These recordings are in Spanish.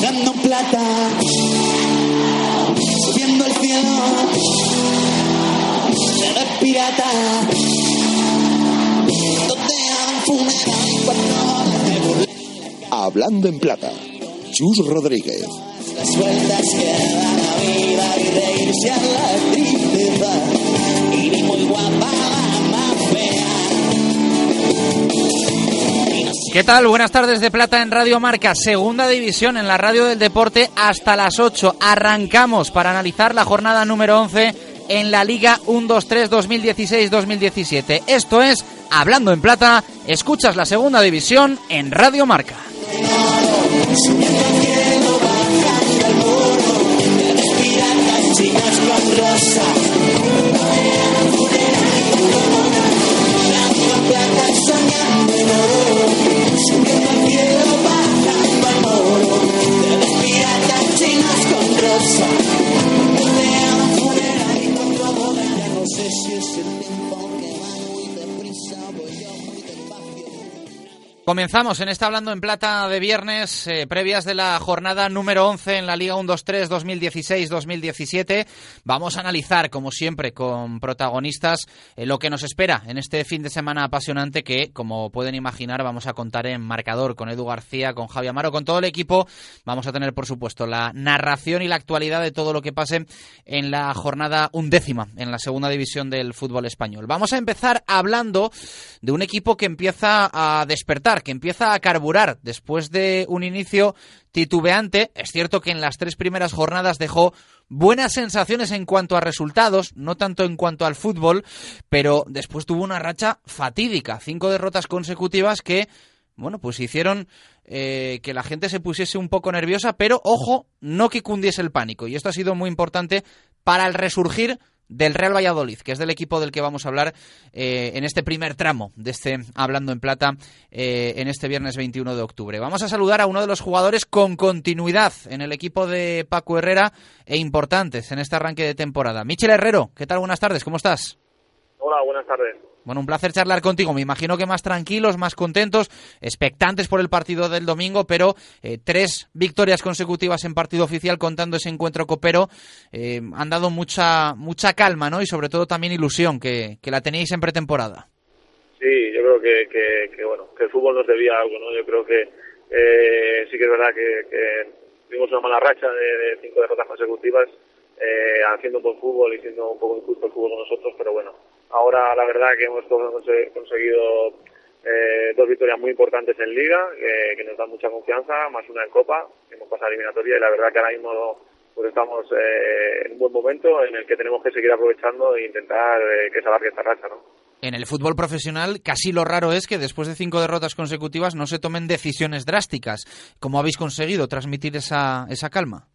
Ganando plata, subiendo el cielo, eres pirata. Donde hagan funeral cuando burle Hablando en plata, Chus Rodríguez. las vueltas que da la vida y reírse a la ¿Qué tal? Buenas tardes de Plata en Radio Marca, segunda división en la radio del deporte hasta las 8. Arrancamos para analizar la jornada número 11 en la Liga 1-2-3 2016-2017. Esto es Hablando en Plata, escuchas la segunda división en Radio Marca. Comenzamos en esta Hablando en Plata de viernes, eh, previas de la jornada número 11 en la Liga 1-2-3 2016-2017. Vamos a analizar, como siempre, con protagonistas eh, lo que nos espera en este fin de semana apasionante que, como pueden imaginar, vamos a contar en marcador con Edu García, con Javi Amaro, con todo el equipo. Vamos a tener, por supuesto, la narración y la actualidad de todo lo que pase en la jornada undécima en la segunda división del fútbol español. Vamos a empezar hablando de un equipo que empieza a despertar, que empieza a carburar después de un inicio titubeante. Es cierto que en las tres primeras jornadas dejó buenas sensaciones en cuanto a resultados, no tanto en cuanto al fútbol, pero después tuvo una racha fatídica, cinco derrotas consecutivas que bueno, pues hicieron eh, que la gente se pusiese un poco nerviosa, pero ojo, no que cundiese el pánico. Y esto ha sido muy importante para el resurgir del Real Valladolid, que es del equipo del que vamos a hablar eh, en este primer tramo de este Hablando en Plata eh, en este viernes 21 de octubre. Vamos a saludar a uno de los jugadores con continuidad en el equipo de Paco Herrera e importantes en este arranque de temporada. Michel Herrero, ¿qué tal? Buenas tardes, ¿cómo estás? Hola, buenas tardes. Bueno, un placer charlar contigo. Me imagino que más tranquilos, más contentos, expectantes por el partido del domingo, pero eh, tres victorias consecutivas en partido oficial contando ese encuentro copero eh, han dado mucha mucha calma, ¿no? Y sobre todo también ilusión, que, que la tenéis en pretemporada. Sí, yo creo que, que, que, bueno, que el fútbol nos debía algo, ¿no? Yo creo que eh, sí que es verdad que, tuvimos una mala racha de, de cinco derrotas consecutivas, eh, haciendo un buen fútbol y siendo un poco injusto el fútbol con nosotros, pero bueno, ahora la verdad que hemos conse- conseguido eh, dos victorias muy importantes en Liga, que, que nos dan mucha confianza, más una en Copa, hemos pasado a eliminatoria y la verdad que ahora mismo pues estamos eh, en un buen momento en el que tenemos que seguir aprovechando e intentar eh, que se alargue esta racha, ¿no? En el fútbol profesional casi lo raro es que después de cinco derrotas consecutivas no se tomen decisiones drásticas. ¿Cómo habéis conseguido transmitir esa, esa calma?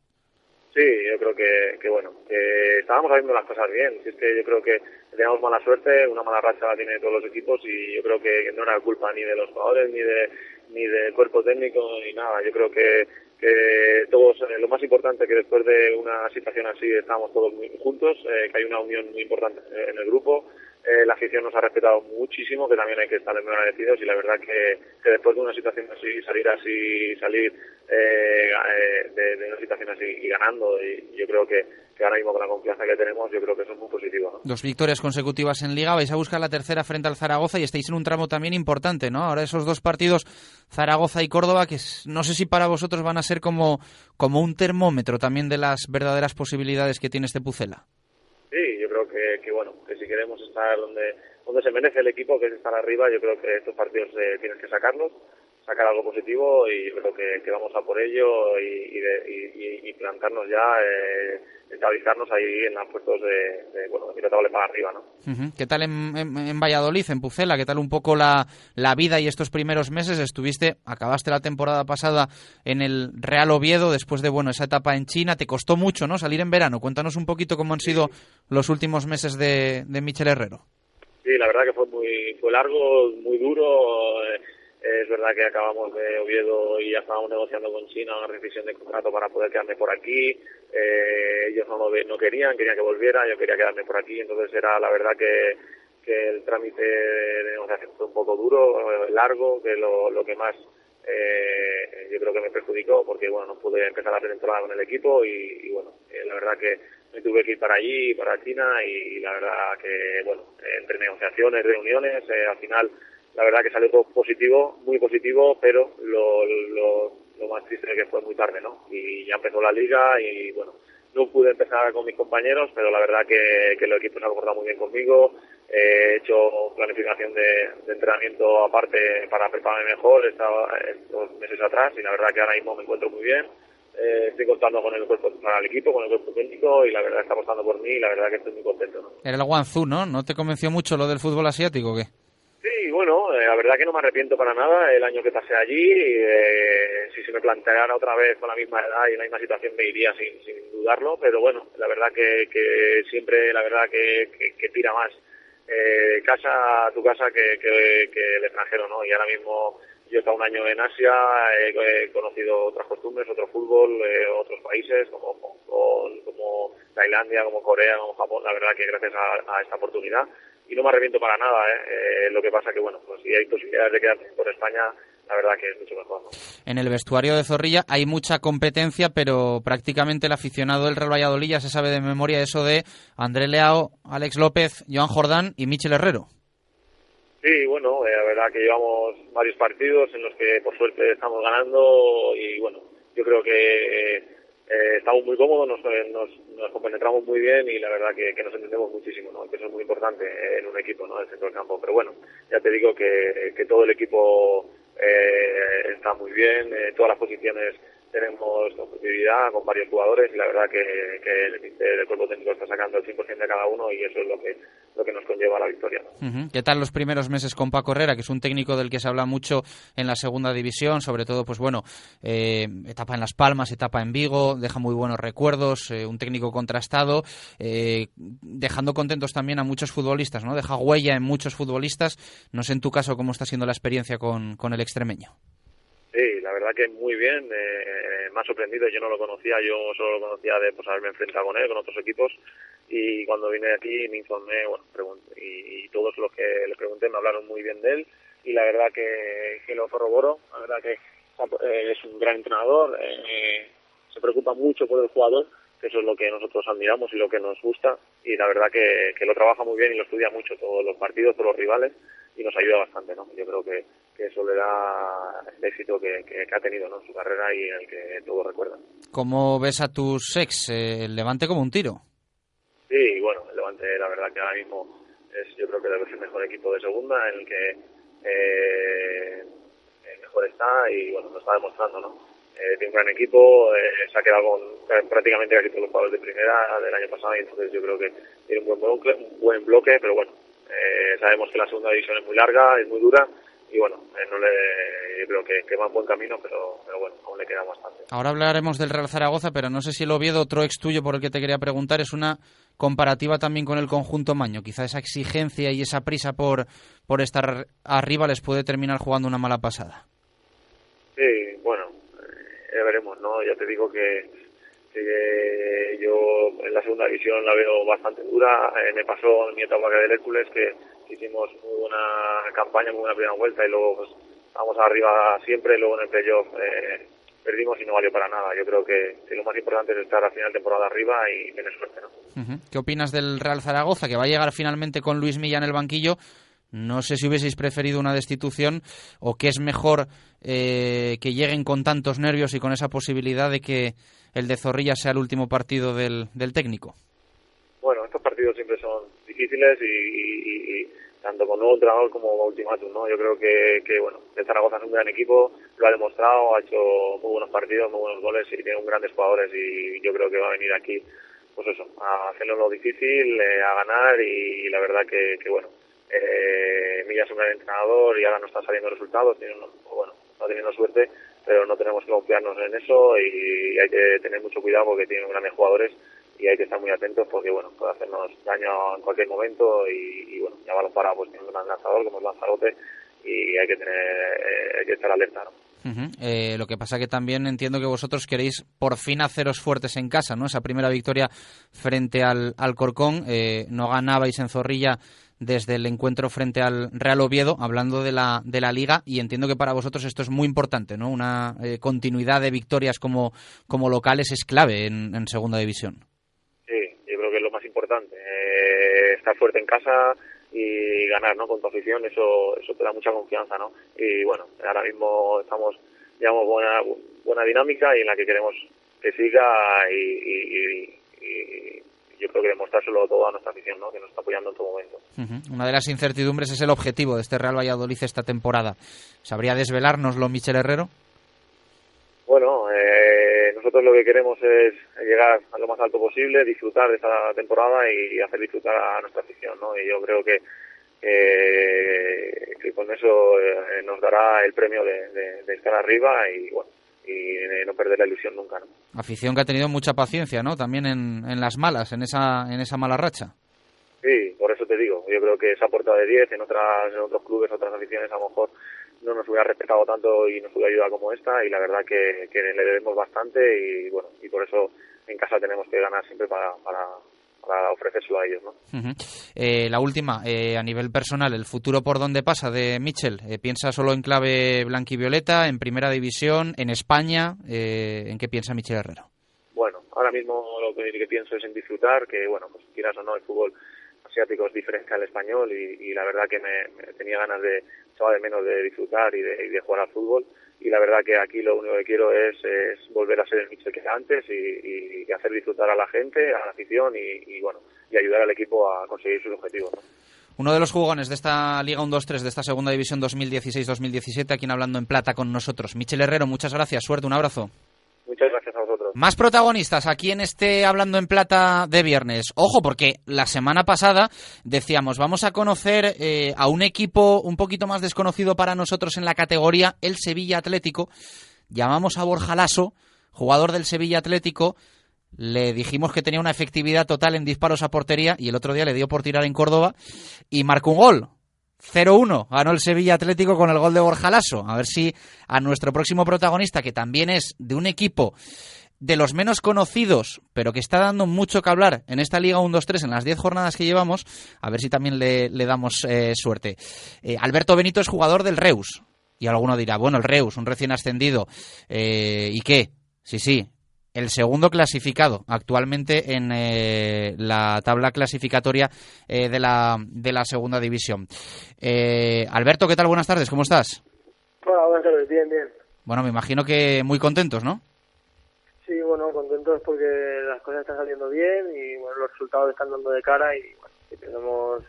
Sí, yo creo que, que bueno, que estábamos haciendo las cosas bien. Es que yo creo que teníamos mala suerte, una mala racha la tienen todos los equipos y yo creo que no era culpa ni de los jugadores, ni de ni del cuerpo técnico, ni nada. Yo creo que, que todos, eh, lo más importante que después de una situación así estamos todos muy juntos, eh, que hay una unión muy importante en el grupo. Eh, la afición nos ha respetado muchísimo, que también hay que estar muy agradecidos y la verdad que, que después de una situación así, salir así, salir eh, eh, de, de una situación así y ganando, y yo creo que, que ahora mismo con la confianza que tenemos, yo creo que eso es muy positivo. ¿no? Dos victorias consecutivas en Liga, vais a buscar la tercera frente al Zaragoza y estáis en un tramo también importante, ¿no? Ahora esos dos partidos, Zaragoza y Córdoba, que no sé si para vosotros van a ser como, como un termómetro también de las verdaderas posibilidades que tiene este Pucela. Sí, yo creo que, que bueno, queremos estar donde donde se merece el equipo, que es estar arriba, yo creo que estos partidos eh, tienes que sacarlos. Sacar algo positivo y creo que, que vamos a por ello y, y, de- y- y plantarnos ya, eh, estabilizarnos ahí en los puestos de, de bueno, de para arriba, ¿no? ¿Qué tal en, en- en Valladolid, en Pucela? ¿Qué tal un poco la, la vida y estos primeros meses? Estuviste, acabaste la temporada pasada en el Real Oviedo después de bueno esa etapa en China. Te costó mucho, ¿no? Salir en verano. Cuéntanos un poquito cómo han sido los últimos meses de, de Michel Herrero. Sí, la verdad que fue muy fue largo, muy duro. eh, Es verdad que acabamos de Oviedo y ya estábamos negociando con China una rescisión de contrato para poder quedarme por aquí. Eh, ellos no, lo no querían, querían que volviera, yo quería quedarme por aquí. Entonces era la verdad que, que el trámite de negociación fue un poco duro, largo, que lo, lo que más eh, yo creo que me perjudicó porque bueno no pude empezar la pretemporada con el equipo y, y, bueno eh, la verdad que me tuve que ir para allí para China y, la verdad que bueno entre negociaciones reuniones eh, al final la verdad que salió positivo muy positivo pero lo, más triste es que fue muy tarde no y ya empezó la liga y bueno no pude empezar con mis compañeros, pero la verdad que, que el equipo se ha comportado muy bien conmigo. Eh, he hecho planificación de, entrenamiento aparte para prepararme mejor estaba estos meses atrás y la verdad que ahora mismo me encuentro muy bien. Eh, estoy contando con el cuerpo para el equipo, con el cuerpo técnico y la verdad está apostando por mí y la verdad que estoy muy contento. ¿no? Era el Guangzhou, ¿no? ¿No te convenció mucho lo del fútbol asiático o qué? Sí, bueno, eh, la verdad que no me arrepiento para nada el año que pasé allí. eh, si se me planteara otra vez con la misma edad y la misma situación me iría sin, sin dudarlo, pero bueno, la verdad que, que siempre, la verdad que, que, tira más eh, casa tu casa que, que, que el extranjero, ¿no? Y ahora mismo yo he estado un año en Asia, he, conocido otras costumbres, otro fútbol, eh, otros países como Hong Kong, como Tailandia, como Corea, como Japón, la verdad que gracias a, esta oportunidad y no me arrepiento para nada, ¿eh? Eh, lo que pasa que, bueno, pues si hay posibilidades de quedarme por España, la verdad que es mucho mejor, ¿no? En el vestuario de Zorrilla hay mucha competencia, pero prácticamente el aficionado del Real Valladolid ya se sabe de memoria eso de André Leao, Alex López, Joan Jordán y Michel Herrero. Sí, bueno, eh, la verdad que llevamos varios partidos en los que por suerte estamos ganando y bueno, yo creo que eh, estamos muy cómodos, nos, eh, nos, nos compenetramos muy bien y la verdad que, nos entendemos muchísimo, ¿no? que eso es muy importante en un equipo, ¿no? el centro del campo. Pero bueno, ya te digo que, todo el equipo eh, está muy bien, eh, todas las posiciones tenemos competitividad con varios jugadores y la verdad que, que el, el cuerpo técnico está sacando el 100% de cada uno y eso es lo que lo que nos conlleva a la victoria. ¿Qué tal los primeros meses con Paco Herrera, que es un técnico del que se habla mucho en la segunda división, sobre todo, pues bueno, eh, etapa en Las Palmas, etapa en Vigo, deja muy buenos recuerdos, eh, un técnico contrastado, eh, dejando contentos también a muchos futbolistas, ¿no? Deja huella en muchos futbolistas. No sé en tu caso cómo está siendo la experiencia con, con el extremeño. Sí, la verdad que muy bien, eh, me ha sorprendido, yo no lo conocía, yo solo lo conocía de pues, haberme enfrentado con él, con otros equipos, y cuando vine aquí me informé, bueno, pregunté, y, y, todos los que le pregunté me hablaron muy bien de él, y la verdad que, que lo corroboro, la verdad que eh, es un gran entrenador, eh, se preocupa mucho por el jugador, que eso es lo que nosotros admiramos y lo que nos gusta, y la verdad que, que lo trabaja muy bien y lo estudia mucho todos los partidos, todos los rivales, y nos ayuda bastante, ¿no? Yo creo que, que eso le da el éxito que, que, que, ha tenido ¿no? en su carrera y en el que todos recuerdan. ¿Cómo ves a tus ex? Eh, el Levante como un tiro. Sí, bueno, el Levante la verdad que ahora mismo es yo creo que debe ser el mejor equipo de segunda en el que eh, mejor está y bueno, lo está demostrando, ¿no? Eh, tiene un gran equipo, eh, se ha quedado con prácticamente casi todos los jugadores de primera del año pasado y entonces yo creo que tiene un buen bloque, un buen bloque pero bueno, eh, sabemos que la segunda división es muy larga, es muy dura y bueno, eh, no le, yo creo que, que, va en buen camino, pero, pero bueno, aún le queda bastante. Ahora hablaremos del Real Zaragoza, pero no sé si el Oviedo, otro ex tuyo por el que te quería preguntar, es una comparativa también con el conjunto Maño. Quizá esa exigencia y esa prisa por, por estar arriba les puede terminar jugando una mala pasada. Sí, ya veremos, ¿no? Ya te digo que, que yo en la segunda división la veo bastante dura. Eh, me pasó en mi etapa del Hércules que hicimos muy buena campaña, muy buena primera vuelta y luego pues, vamos arriba siempre, luego en el playoff eh, perdimos y no valió para nada. Yo creo que, que, lo más importante es estar a final de temporada arriba y tener suerte, ¿no? ¿Qué opinas del Real Zaragoza, que va a llegar finalmente con Luis Milla en el banquillo? No sé si hubieseis preferido una destitución o que es mejor eh, que lleguen con tantos nervios y con esa posibilidad de que el de Zorrilla sea el último partido del, del técnico. Bueno, estos partidos siempre son difíciles y, tanto con nuevo entrenador como ultimátum, ¿no? Yo creo que, bueno, el Zaragoza es un gran equipo, lo ha demostrado, ha hecho muy buenos partidos, muy buenos goles y tiene un grandes jugadores y yo creo que va a venir aquí, pues eso, a hacerlo lo difícil, eh, a ganar y, la verdad que, bueno, eh, Milla es un gran entrenador y ahora no está saliendo resultados, tiene bueno, está teniendo suerte, pero no tenemos que confiarnos en eso y hay que tener mucho cuidado porque tienen grandes jugadores y hay que estar muy atentos porque bueno puede hacernos daño en cualquier momento y, bueno ya balón para pues tiene un gran lanzador como es Lanzarote y hay que tener eh, hay que estar alerta eh, lo que pasa que también entiendo que vosotros queréis por fin haceros fuertes en casa, ¿no? Esa primera victoria frente al, al Corcón, eh, no ganabais en Zorrilla desde el encuentro frente al Real Oviedo, hablando de la, de la liga, y entiendo que para vosotros esto es muy importante, ¿no? Una continuidad de victorias como, como locales es clave en segunda división importante. Eh, estar fuerte en casa y ganar, ¿no? Con tu afición, eso, eso te da mucha confianza, ¿no? Y bueno, ahora mismo estamos, llevamos buena, buena dinámica y en la que queremos que siga y, yo creo que demostrárselo todo a nuestra afición, ¿no? Que nos está apoyando en todo momento. Una de las incertidumbres es el objetivo de este Real Valladolid esta temporada. ¿Sabría desvelárnoslo Michel Herrero? Bueno, eh, nosotros lo que queremos es llegar a lo más alto posible, disfrutar de esta temporada y hacer disfrutar a nuestra afición, ¿no? Y yo creo que, que con eso eh, nos dará el premio de, estar arriba y bueno y no perder la ilusión nunca, ¿no? Afición que ha tenido mucha paciencia, ¿no? También en, en las malas, en esa en esa mala racha. Sí, por eso te digo. Yo creo que esa puerta de 10 en otras en otros clubes, otras aficiones, a lo mejor no nos hubiera respetado tanto y nos hubiera ayudado como esta y la verdad que, que le debemos bastante y bueno y por eso en casa tenemos que ganar siempre para, para, para ofrecérselo a ellos. ¿no? eh, la última, eh, a nivel personal, ¿el futuro por dónde pasa de Mitchell? Eh, ¿Piensa solo en clave blanquivioleta, en primera división, en España? Eh, ¿En qué piensa Michel Herrero? Bueno, ahora mismo lo que pienso es en disfrutar, que bueno, pues quieras o no, el fútbol asiático es diferente al español y, la verdad que me, tenía ganas de, echaba de menos de disfrutar y de, jugar al fútbol y la verdad que aquí lo único que quiero es, volver a ser el Michel que era antes y, hacer disfrutar a la gente, a la afición y, bueno y ayudar al equipo a conseguir sus objetivos. Uno de los jugones de esta Liga 1-2-3, de esta Segunda División 2016-2017, aquí hablando en plata con nosotros. Michel Herrero, muchas gracias, suerte, un abrazo. Muchas gracias a vosotros. Más protagonistas aquí en este Hablando en Plata de viernes. Ojo, porque la semana pasada decíamos, vamos a conocer eh, a un equipo un poquito más desconocido para nosotros en la categoría, el Sevilla Atlético. Llamamos a Borja Lasso, jugador del Sevilla Atlético. Le dijimos que tenía una efectividad total en disparos a portería y el otro día le dio por tirar en Córdoba y marcó un gol. 0-1 ganó el Sevilla Atlético con el gol de Borja Lasso. A ver si a nuestro próximo protagonista, que también es de un equipo de los menos conocidos, pero que está dando mucho que hablar en esta Liga 1-2-3 en las 10 jornadas que llevamos, a ver si también le, damos eh, suerte. Eh, Alberto Benito es jugador del Reus. Y alguno dirá, bueno, el Reus, un recién ascendido. Eh, ¿Y qué? Sí, sí, el segundo clasificado actualmente en eh, la tabla clasificatoria eh, de, la, de la segunda división. Eh, Alberto, ¿qué tal? Buenas tardes, ¿cómo estás? Hola, buenas tardes, bien, bien. Bueno, me imagino que muy contentos, ¿no? Sí, bueno, contentos porque las cosas están saliendo bien y bueno, los resultados están dando de cara y bueno, tenemos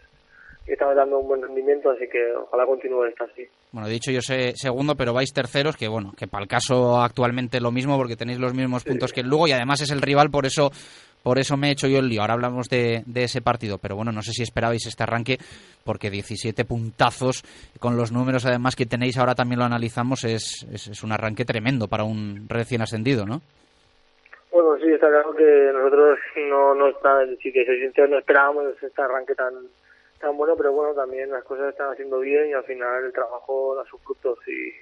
estamos dando un buen rendimiento, así que ojalá continúe esta así. Bueno, dicho yo sé segundo, pero vais terceros, que bueno, que para el caso actualmente lo mismo, porque tenéis los mismos puntos que el Lugo y además es el rival, por eso por eso me he hecho yo el lío. Ahora hablamos de, ese partido, pero bueno, no sé si esperabais este arranque, porque 17 puntazos con los números además que tenéis, ahora también lo analizamos, es, es, un arranque tremendo para un recién ascendido, ¿no? Bueno, sí, está claro que nosotros no, no está, si que soy sincero, no esperábamos este arranque tan tan bueno, pero bueno, también las cosas están haciendo bien y al final el trabajo da sus frutos y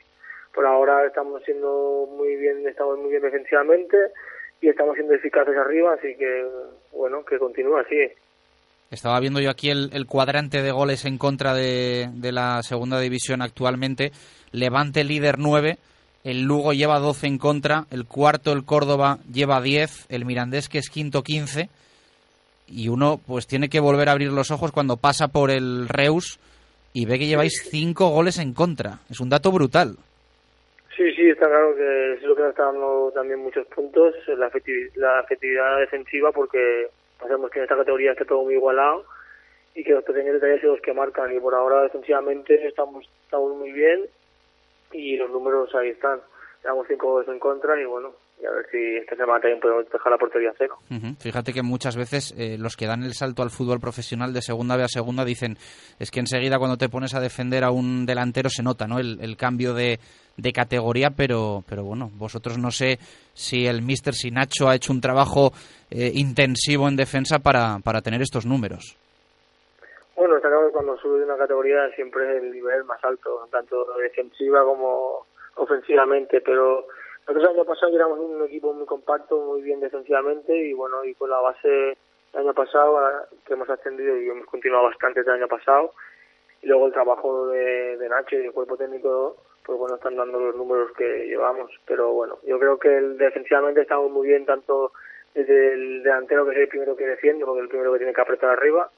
por ahora estamos siendo muy bien, estamos muy bien defensivamente y estamos siendo eficaces arriba, así que bueno, que continúe así. Estaba viendo yo aquí el, cuadrante de goles en contra de, de, la segunda división actualmente. Levante líder 9, el Lugo lleva 12 en contra, el cuarto el Córdoba lleva 10, el Mirandés que es quinto 15 y uno pues tiene que volver a abrir los ojos cuando pasa por el Reus y ve que lleváis cinco goles en contra. Es un dato brutal. Sí, sí, está claro que es lo que nos está dando también muchos puntos, la, efectividad, la efectividad defensiva, porque sabemos que en esta categoría está todo muy igualado y que los pequeños detalles son los que marcan y por ahora defensivamente estamos, estamos muy bien y los números ahí están. Llevamos cinco goles en contra y bueno, y a ver si esta semana también podemos dejar la portería seco. Ujú. Fíjate que muchas veces eh, los que dan el salto al fútbol profesional de segunda B a segunda dicen es que enseguida cuando te pones a defender a un delantero se nota ¿no? el, el cambio de, de categoría, pero, pero bueno, vosotros no sé si el mister, si Nacho ha hecho un trabajo eh, intensivo en defensa para, para tener estos números. Bueno, está claro que cuando subes de una categoría siempre es el nivel más alto, tanto defensiva como ofensivamente, pero nosotros el año pasado éramos un equipo muy compacto, muy bien defensivamente y bueno, y con la base del año pasado que hemos ascendido y hemos continuado bastante el año pasado y luego el trabajo de, de Nacho y del cuerpo técnico pues bueno, están dando los números que llevamos, pero bueno, yo creo que el, defensivamente estamos muy bien tanto desde el delantero que es el primero que defiende, porque es el primero que tiene que apretar arriba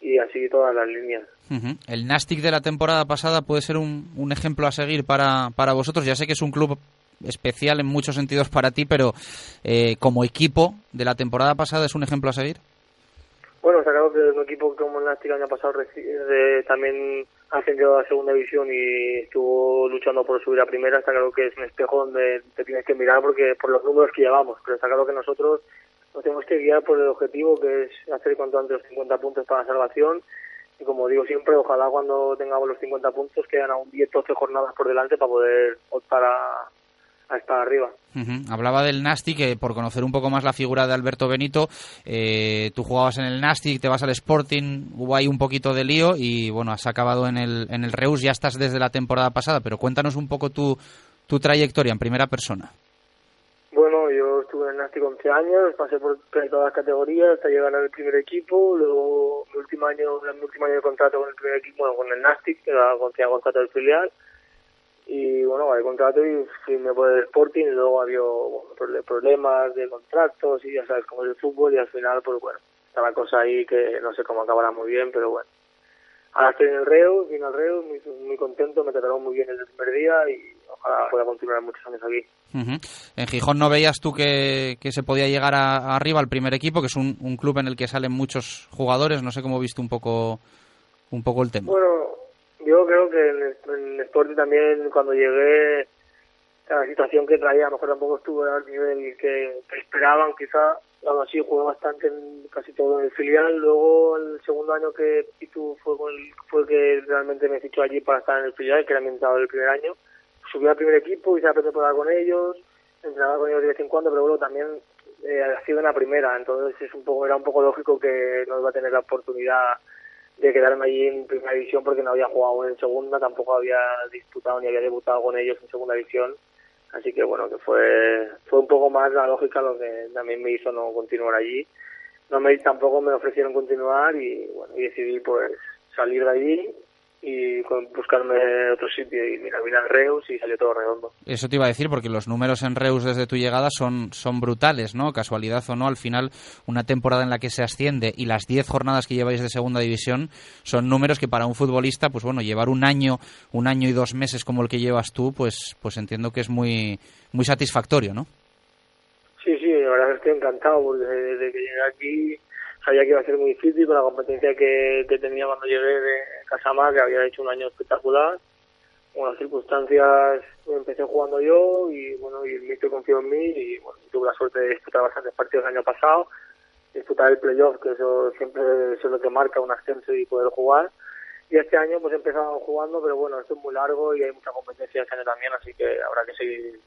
y así todas las líneas. Ujú. El Nastic de la temporada pasada puede ser un, un ejemplo a seguir para, para vosotros. Ya sé que es un club especial en muchos sentidos para ti, pero eh, como equipo de la temporada pasada es un ejemplo a seguir. Bueno, está claro que un equipo como el Nastic el año pasado eh, también ha ascendido a la segunda división y estuvo luchando por subir a primera. Está claro que es un espejo donde te tienes que mirar porque por los números que llevamos. Pero está claro que nosotros nos tenemos que guiar por el objetivo que es hacer cuanto antes los 50 puntos para la salvación. Y como digo siempre, ojalá cuando tengamos los 50 puntos quedan aún 10, 12 jornadas por delante para poder optar a, a estar arriba. Hablaba del Nastic, que por conocer un poco más la figura de Alberto Benito, eh, tú jugabas en el Nastic, te vas al Sporting, hubo ahí un poquito de lío y bueno, has acabado en el, en el Reus, ya estás desde la temporada pasada, pero cuéntanos un poco tu, tu trayectoria en primera persona. Bueno, yo estuve en el Nastic 11 años, pasé por todas las categorías hasta llegar al primer equipo, luego mi último año, mi último año de contrato con el primer equipo, bueno, con el Nastic, que era contrato del filial, y bueno, el contrato y firmé por el Sporting y luego había bueno, problemas de contratos y ya sabes cómo es el fútbol y al final pues bueno, está la cosa ahí que no sé cómo acabará muy bien, pero bueno. Ahora estoy en el Reus, vine al Reus, muy, muy contento, me trataron muy bien el primer día y ojalá pueda continuar muchos años aquí. En Gijón no veías tú que, que se podía llegar a- a arriba al primer equipo, que es un, un club en el que salen muchos jugadores, no sé cómo viste un poco, un poco el tema. Bueno, yo creo que en, el- en el también cuando llegué la situación que traía a lo mejor tampoco estuve al nivel que, que esperaban quizá aún así jugué bastante en casi todo en el filial. Luego el segundo año que Pitu fue con el- fue el que realmente me fichó allí para estar en el filial que era mi entrenador del primer año. Subí al primer equipo hice la pretemporada con ellos entrenaba con ellos de vez en cuando pero luego también eh, ha sido en la primera. Entonces es un poco era un poco lógico que no iba a tener la oportunidad de quedarme allí en primera división porque no había jugado en segunda, tampoco había disputado ni había debutado con ellos en segunda división. Así que bueno, que fue fue un poco más la lógica lo que también me hizo no continuar allí. No me tampoco me ofrecieron continuar y bueno, y decidí pues salir de allí y con- buscarme otro sitio y mira, vine al Reus y salió todo redondo. Eso te iba a decir, porque los números en Reus desde tu llegada son, son brutales, ¿no? Casualidad o no, al final, una temporada en la que se asciende y las 10 jornadas que lleváis de segunda división son números que para un futbolista, pues bueno, llevar un año, un año y dos meses como el que llevas tú, pues, pues entiendo que es muy, muy satisfactorio, ¿no? Sí, sí, la verdad es que estoy encantado porque desde que llegué aquí sabía que iba a ser muy difícil con la competencia que, que tenía cuando llegué de Casamá, que había hecho un año espectacular. Con las circunstancias empecé jugando yo y bueno, y el míster confió en mí y bueno, tuve la suerte de disputar bastantes partidos el año pasado, disputar el playoff, que eso siempre es lo que marca un ascenso y poder jugar. Y este año pues he empezado jugando, pero bueno, esto es muy largo y hay mucha competencia este año también, así que habrá que seguir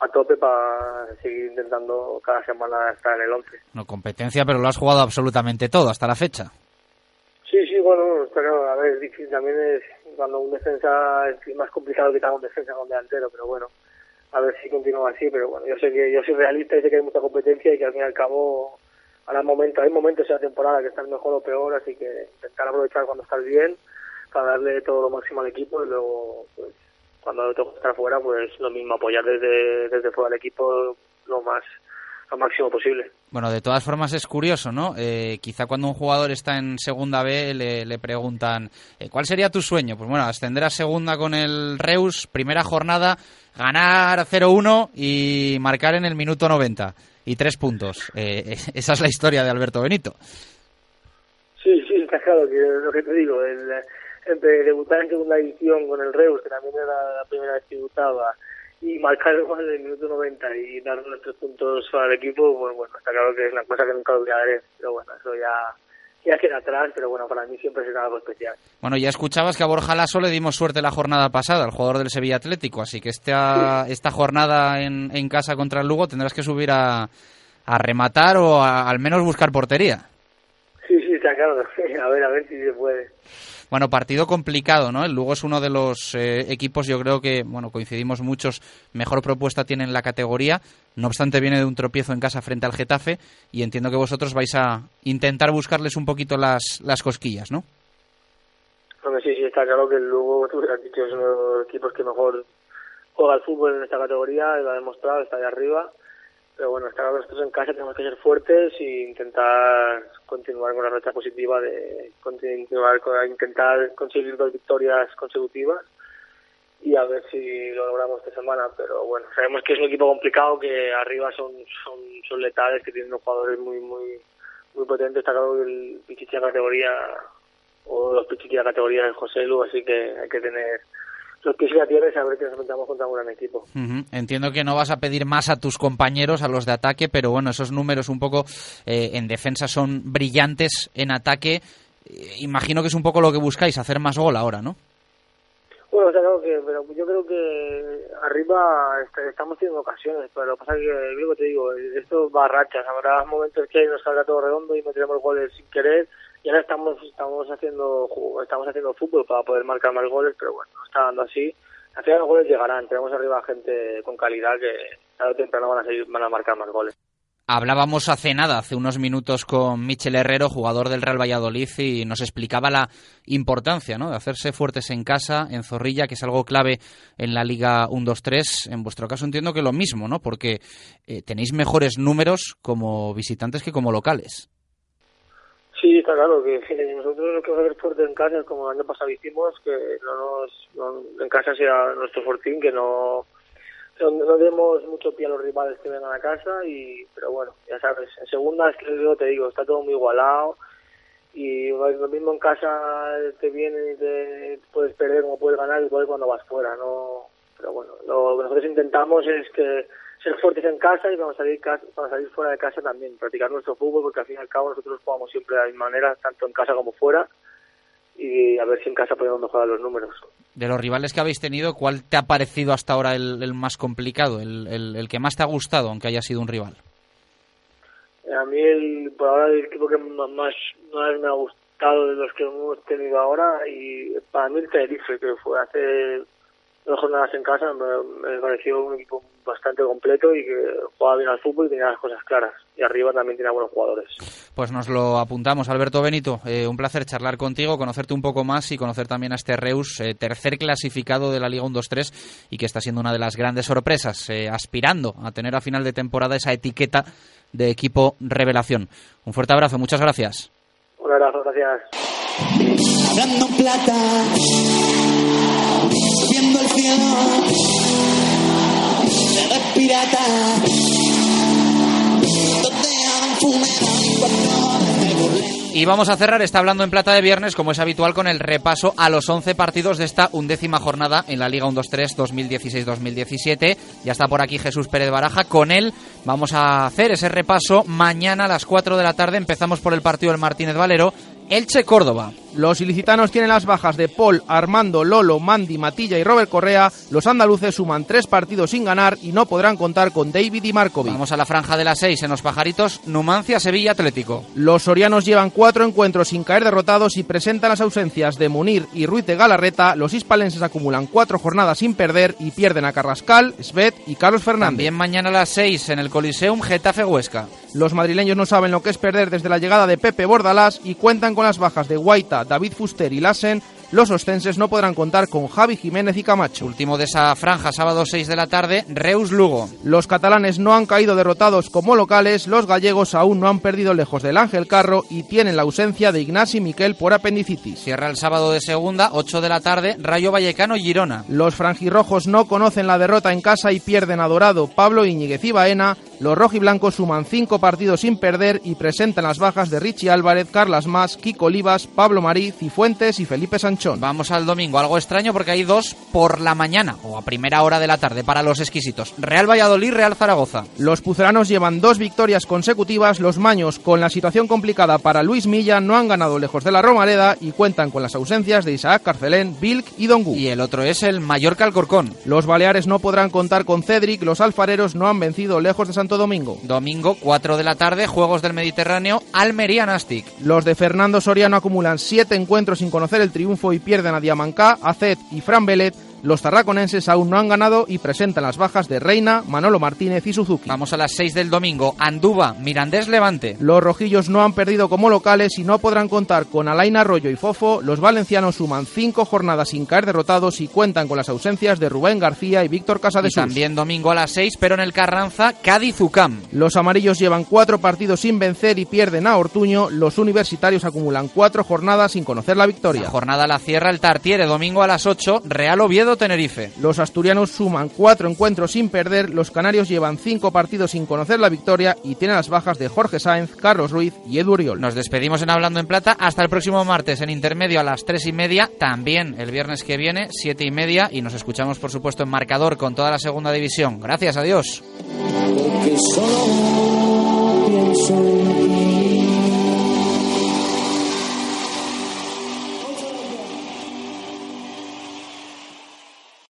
a tope para seguir intentando cada semana estar en el 11. No competencia, pero lo has jugado absolutamente todo hasta la fecha. Sí, sí, bueno, está claro, a ver, difícil, también es cuando un defensa es más complicado quitar un defensa con delantero, pero bueno, a ver si continúa así, pero bueno, yo sé que yo soy realista y sé que hay mucha competencia y que al fin y al cabo, ahora hay momentos en la temporada que están mejor o peor, así que intentar aprovechar cuando estás bien para darle todo lo máximo al equipo y luego, pues, cuando tengo que estar fuera, pues lo mismo, apoyar desde, desde fuera del equipo lo más lo máximo posible. Bueno, de todas formas es curioso, ¿no? Eh, quizá cuando un jugador está en segunda B le, le preguntan eh, ¿cuál sería tu sueño? Pues bueno, ascender a segunda con el Reus, primera jornada, ganar 0-1 y marcar en el minuto 90 y tres puntos. Eh, esa es la historia de Alberto Benito. Sí, sí, está claro que lo que te digo, el, entre debutar en segunda división con el Reus, que también era la primera vez que debutaba, y marcar el gol en el minuto 90 y dar los tres puntos al equipo, bueno, bueno, está claro que es una cosa que nunca olvidaré, pero bueno, eso ya ya queda atrás, pero bueno, para mí siempre será algo especial. Bueno, ya escuchabas que a Borja Lasso le dimos suerte la jornada pasada, el jugador del Sevilla Atlético, así que esta, esta jornada en, en casa contra el Lugo tendrás que subir a, a rematar o a- al menos buscar portería. Sí, sí, está claro, a ver, a ver si se puede. Bueno, partido complicado, ¿no? El Lugo es uno de los eh, equipos, yo creo que, bueno, coincidimos muchos, mejor propuesta tiene en la categoría. No obstante, viene de un tropiezo en casa frente al Getafe y entiendo que vosotros vais a intentar buscarles un poquito las, las cosquillas, ¿no? Sí, sí, está claro que el Lugo, tú has dicho, es uno de los equipos que mejor juega al fútbol en esta categoría, lo ha demostrado, está ahí arriba. Pero bueno, está claro nosotros en casa tenemos que ser fuertes e intentar continuar con la racha positiva de continuar con intentar conseguir dos victorias consecutivas y a ver si lo logramos esta semana. Pero bueno, sabemos que es un equipo complicado, que arriba son son, son letales, que tienen unos jugadores muy muy muy potentes. Está claro el Pichichi categoría o los Pichichi de categoría es José Lu, así que hay que tener tierra y saber que nos enfrentamos contra un gran equipo. Entiendo que no vas a pedir más a tus compañeros, a los de ataque, pero bueno, esos números un poco eh, en defensa son brillantes, en ataque eh, imagino que es un poco lo que buscáis, hacer más gol ahora, ¿no? Bueno, o sea, claro que, pero yo creo que arriba est- estamos teniendo ocasiones, pero lo que pasa es que, luego te digo, esto va a rachas. Habrá momentos que nos salga todo redondo y meteremos goles sin querer. Y ahora estamos estamos haciendo estamos haciendo fútbol para poder marcar más goles, pero bueno, no está dando así. Al final los goles llegarán. Tenemos arriba gente con calidad que tarde o temprano van a seguir, van a marcar más goles. Hablábamos hace nada, hace unos minutos, con Michel Herrero, jugador del Real Valladolid, y nos explicaba la importancia de hacerse fuertes en casa, en Zorrilla, que es algo clave en la Liga 1-2-3. En vuestro caso entiendo que lo mismo, ¿no? porque eh, tenéis mejores números como visitantes que como locales. Sí, está claro que nosotros lo que vamos a hacer fuerte en casa como el año pasado hicimos, que no nos, no- en casa sea nuestro fortín, que no, no, no demos mucho pie a los rivales que vengan a casa, y pero bueno, ya sabes, en segunda es que yo te digo, está todo muy igualado, y lo mismo en casa te vienen y te puedes perder como puedes ganar, igual cuando vas fuera, no pero bueno, lo que nosotros intentamos es que ser fuertes en casa y vamos a salir ca- vamos a salir fuera de casa también, practicar nuestro fútbol porque al fin y al cabo nosotros jugamos siempre de la misma manera, tanto en casa como fuera y a ver si en casa podemos mejorar los números. De los rivales que habéis tenido, ¿cuál te ha parecido hasta ahora el, el más complicado, el, el- el que más te ha gustado, aunque haya sido un rival? Eh, A mí el, por ahora el equipo que más, más me ha gustado de los que hemos tenido ahora y para mí el Tenerife que fue hace dos jornadas en casa me, me pareció un equipo bastante completo y que jugaba bien al fútbol y tenía las cosas claras y arriba también tiene buenos jugadores. Pues nos lo apuntamos, Alberto Benito. Eh, un placer charlar contigo, conocerte un poco más y conocer también a este Reus, eh, tercer clasificado de la Liga 1-2-3 y que está siendo una de las grandes sorpresas, eh, aspirando a tener a final de temporada esa etiqueta de equipo revelación. Un fuerte abrazo, muchas gracias. Un abrazo, gracias. Hablando en plata, y vamos a cerrar este hablando en plata de viernes, como es habitual, con el repaso a los 11 partidos de esta undécima jornada en la Liga 1-2-3 2016-2017. Ya está por aquí Jesús Pérez Baraja. Con él vamos a hacer ese repaso mañana a las 4 de la tarde. Empezamos por el partido del Martínez Valero. Elche Córdoba. Los ilicitanos tienen las bajas de Paul, Armando, Lolo, Mandy, Matilla y Robert Correa. Los andaluces suman tres partidos sin ganar y no podrán contar con David y Markovic. Vamos a la franja de las 6 en los pajaritos. Numancia, Sevilla, Atlético. Los sorianos llevan cuatro encuentros sin caer derrotados y presentan las ausencias de Munir y Ruiz de Galarreta. Los hispalenses acumulan cuatro jornadas sin perder y pierden a Carrascal, Svet y Carlos Fernández. También mañana a las 6 en el Coliseum, Getafe Huesca. Los madrileños no saben lo que es perder desde la llegada de Pepe Bordalás y cuentan con las bajas de Guaita, David Fuster y Lassen. Los ostenses no podrán contar con Javi Jiménez y Camacho. Último de esa franja, sábado 6 de la tarde, Reus Lugo. Los catalanes no han caído derrotados como locales, los gallegos aún no han perdido lejos del Ángel Carro y tienen la ausencia de Ignasi Miquel por apendicitis. Cierra el sábado de segunda, 8 de la tarde, Rayo Vallecano Girona. Los franjirrojos no conocen la derrota en casa y pierden a Dorado, Pablo Iñiguez y Baena. Los rojiblancos suman cinco partidos sin perder y presentan las bajas de Richie Álvarez, Carlas Mas, Kiko Olivas, Pablo Marí, Cifuentes y Felipe Sanchón. Vamos al domingo, algo extraño porque hay dos por la mañana o a primera hora de la tarde para los exquisitos. Real Valladolid, Real Zaragoza. Los pucelanos llevan dos victorias consecutivas, los maños con la situación complicada para Luis Milla no han ganado lejos de la Romareda y cuentan con las ausencias de Isaac Carcelén, Vilk y Dongu. Y el otro es el Mallorca Alcorcón. Los Baleares no podrán contar con Cedric, los alfareros no han vencido lejos de Santo Domingo. Domingo, 4 de la tarde, Juegos del Mediterráneo, Almería Nastic. Los de Fernando Soriano acumulan siete encuentros sin conocer el triunfo y pierden a Diamancá, Acet y Fran Belet los tarraconenses aún no han ganado y presentan las bajas de Reina, Manolo Martínez y Suzuki. Vamos a las 6 del domingo. Anduba, Mirandés Levante. Los rojillos no han perdido como locales y no podrán contar con Alaina Arroyo y Fofo. Los valencianos suman cinco jornadas sin caer derrotados y cuentan con las ausencias de Rubén García y Víctor Casadesús. También domingo a las 6, pero en el Carranza, Cádiz-Ucam. Los amarillos llevan cuatro partidos sin vencer y pierden a Ortuño. Los universitarios acumulan cuatro jornadas sin conocer la victoria. La jornada la cierra el Tartiere, domingo a las 8, Real Oviedo Tenerife. Los asturianos suman cuatro encuentros sin perder, los canarios llevan cinco partidos sin conocer la victoria y tienen las bajas de Jorge Sáenz, Carlos Ruiz y Edu. Nos despedimos en Hablando en Plata hasta el próximo martes en intermedio a las tres y media, también el viernes que viene, siete y media, y nos escuchamos por supuesto en marcador con toda la segunda división. Gracias, adiós. Porque solo pienso en